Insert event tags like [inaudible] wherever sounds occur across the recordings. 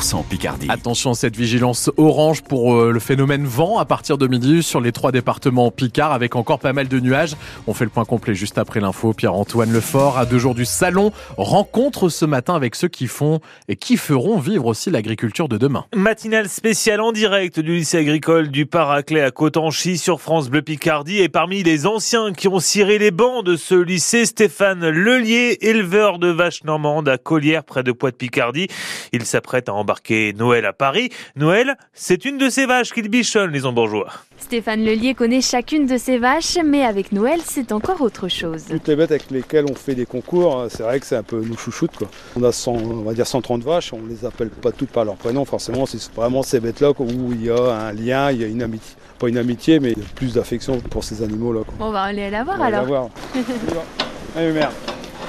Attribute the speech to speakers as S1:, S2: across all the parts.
S1: 100% Picardie.
S2: Attention, cette vigilance orange pour euh, le phénomène vent à partir de midi sur les trois départements Picard avec encore pas mal de nuages. On fait le point complet juste après l'info. Pierre-Antoine Lefort, à deux jours du salon, rencontre ce matin avec ceux qui font et qui feront vivre aussi l'agriculture de demain.
S3: Matinale spéciale en direct du lycée agricole du Paraclet à Cotanchy sur France Bleu Picardie et parmi les anciens qui ont ciré les bancs de ce lycée, Stéphane Lelier, éleveur de vaches normandes à Collière près de Poix-de-Picardie. Il s'apprête à embarquer Noël à Paris. Noël, c'est une de ces vaches qu'il bichonne, les embourgeois.
S4: Stéphane Lelier connaît chacune de ces vaches, mais avec Noël, c'est encore autre chose.
S5: Toutes les bêtes avec lesquelles on fait des concours, c'est vrai que c'est un peu nous chouchoute. Quoi. On a 100, on va dire 130 vaches, on les appelle pas toutes par leur prénom, forcément, c'est vraiment ces bêtes-là où il y a un lien, il y a une amitié. Pas une amitié, mais plus d'affection pour ces animaux-là.
S4: On va aller la voir alors.
S5: La voir. [laughs] Allez, merde.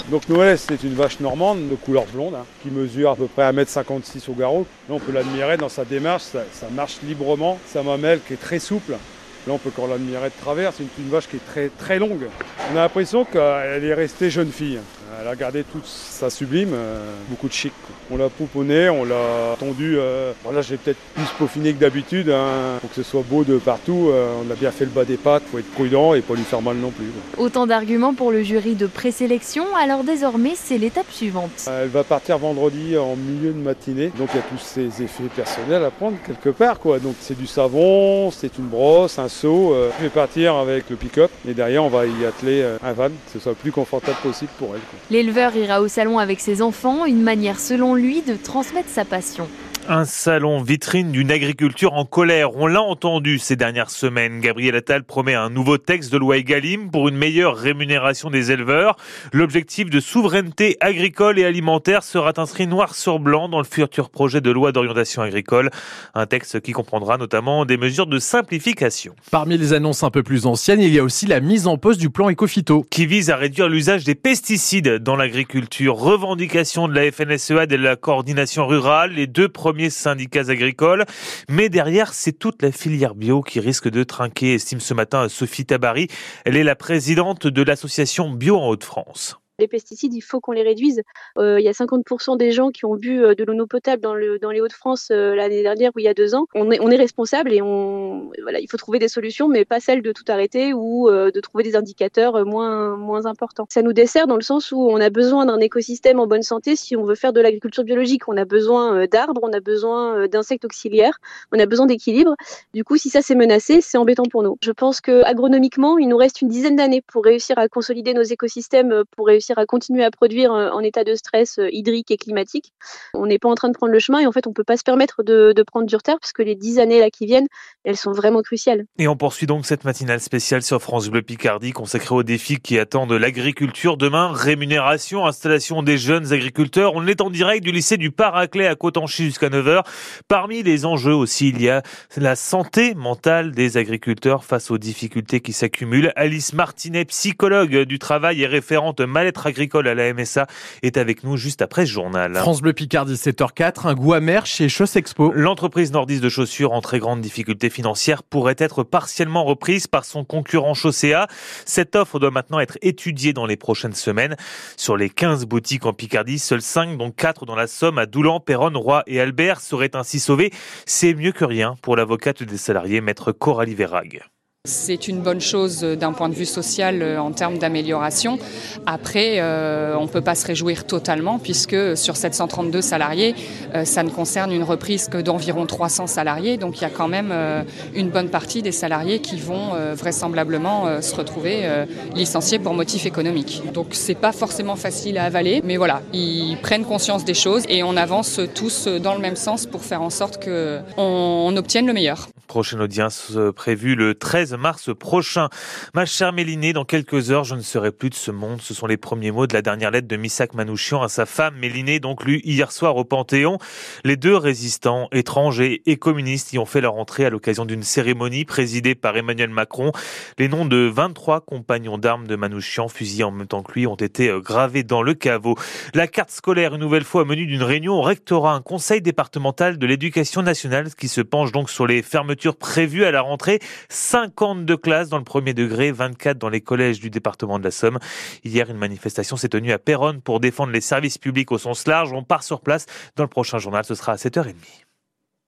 S5: Donc Noël, c'est une vache normande de couleur blonde hein, qui mesure à peu près 1m56 au garrot. Là, on peut l'admirer dans sa démarche, ça, marche librement. Sa mamelle qui est très souple. Là, on peut encore l'admirer de travers. C'est une, une, vache qui est très, très longue. On a l'impression qu'elle est restée jeune fille. Elle a gardé toute sa sublime, euh, beaucoup de chic. Quoi. On l'a pouponné, on l'a tondu. Euh, bon là, j'ai peut-être plus peaufiné que d'habitude hein, pour que ce soit beau de partout. Euh, on a bien fait le bas des pattes, faut être prudent et pas lui faire mal non plus.
S4: Quoi. Autant d'arguments pour le jury de présélection. Alors désormais, c'est l'étape suivante.
S5: Elle va partir vendredi en milieu de matinée, donc il y a tous ces effets personnels à prendre quelque part. Quoi. Donc c'est du savon, c'est une brosse, un seau. je vais partir avec le pick-up et derrière, on va y atteler un van, que ce soit le plus confortable possible pour elle. Quoi.
S4: L'éleveur ira au salon avec ses enfants, une manière selon lui de transmettre sa passion.
S3: Un salon vitrine d'une agriculture en colère. On l'a entendu ces dernières semaines. Gabriel Attal promet un nouveau texte de loi Egalim pour une meilleure rémunération des éleveurs. L'objectif de souveraineté agricole et alimentaire sera inscrit noir sur blanc dans le futur projet de loi d'orientation agricole. Un texte qui comprendra notamment des mesures de simplification.
S2: Parmi les annonces un peu plus anciennes, il y a aussi la mise en pause du plan Ecofito.
S3: Qui vise à réduire l'usage des pesticides dans l'agriculture. Revendication de la FNSEA et de la coordination rurale. Les deux premiers syndicats agricoles. Mais derrière, c'est toute la filière bio qui risque de trinquer, estime ce matin Sophie Tabary. Elle est la présidente de l'association Bio en Haute-France
S6: les pesticides, il faut qu'on les réduise. Euh, il y a 50% des gens qui ont bu de l'eau potable dans, le, dans les Hauts-de-France euh, l'année dernière ou il y a deux ans. On est, on est responsable et il faut trouver des solutions, mais pas celle de tout arrêter ou euh, de trouver des indicateurs moins, importants. Ça nous dessert dans le sens où on a besoin d'un écosystème en bonne santé si on veut faire de l'agriculture biologique. On a besoin d'arbres, on a besoin d'insectes auxiliaires, on a besoin d'équilibre. Du coup, si ça c'est menacé, c'est embêtant pour nous. Je pense que agronomiquement, il nous reste une dizaine d'années pour réussir à consolider nos écosystèmes, pour réussir à continuer à produire en état de stress hydrique et climatique. On n'est pas en train de prendre le chemin et en fait, on peut pas se permettre de, de prendre du retard parce que les dix années là qui viennent, elles sont vraiment cruciales.
S3: Et on poursuit donc cette matinale spéciale sur France Bleu Picardie consacrée aux défis qui attendent l'agriculture demain. Rémunération, installation des jeunes agriculteurs. On est en direct du lycée du Paraclet à Cotanchy jusqu'à 9h. Parmi les enjeux aussi, il y a la santé mentale des agriculteurs face aux difficultés qui s'accumulent. Alice Martinet, psychologue du travail et référente mal-être agricole à la MSA, est avec nous juste après ce journal.
S2: France Bleu Picardie 7h04, un goût amer chez Chaussexpo.
S3: L'entreprise nordiste de chaussures en très grande difficulté financière pourrait être partiellement reprise par son concurrent Chaussea. Cette offre doit maintenant être étudiée dans les prochaines semaines. Sur les 15 boutiques en Picardie, seules 5, dont 4 dans la Somme, à Doulan, Péronne, Roy et Albert, seraient ainsi sauvées. C'est mieux que rien pour l'avocate des salariés, maître Coralie Verrague.
S7: C'est une bonne chose d'un point de vue social en termes d'amélioration. Après, euh, on ne peut pas se réjouir totalement puisque sur 732 salariés, euh, ça ne concerne une reprise que d'environ 300 salariés. Donc il y a quand même euh, une bonne partie des salariés qui vont vraisemblablement se retrouver licenciés pour motif économique. Donc c'est pas forcément facile à avaler, mais voilà, ils prennent conscience des choses et on avance tous dans le même sens pour faire en sorte qu'on on obtienne le meilleur.
S3: Prochaine audience prévue le 13 mars prochain. Ma chère Mélinée, dans quelques heures, je ne serai plus de ce monde. Ce sont les premiers mots de la dernière lettre de Missak Manouchian à sa femme Mélinée, donc lue hier soir au Panthéon. Les deux résistants, étrangers et communistes, y ont fait leur entrée à l'occasion d'une cérémonie présidée par Emmanuel Macron. Les noms de 23 compagnons d'armes de Manouchian, fusillés en même temps que lui, ont été gravés dans le caveau. La carte scolaire, une nouvelle fois, au menu d'une réunion au rectorat, un conseil départemental de l'éducation nationale qui se penche donc sur les fermetures fermetures prévues à la rentrée. 52 classes dans le premier degré, 24 dans les collèges du département de la Somme. Hier, une manifestation s'est tenue à Péronne pour défendre les services publics au sens large. On part sur place. Dans le prochain journal, ce sera à 7h30.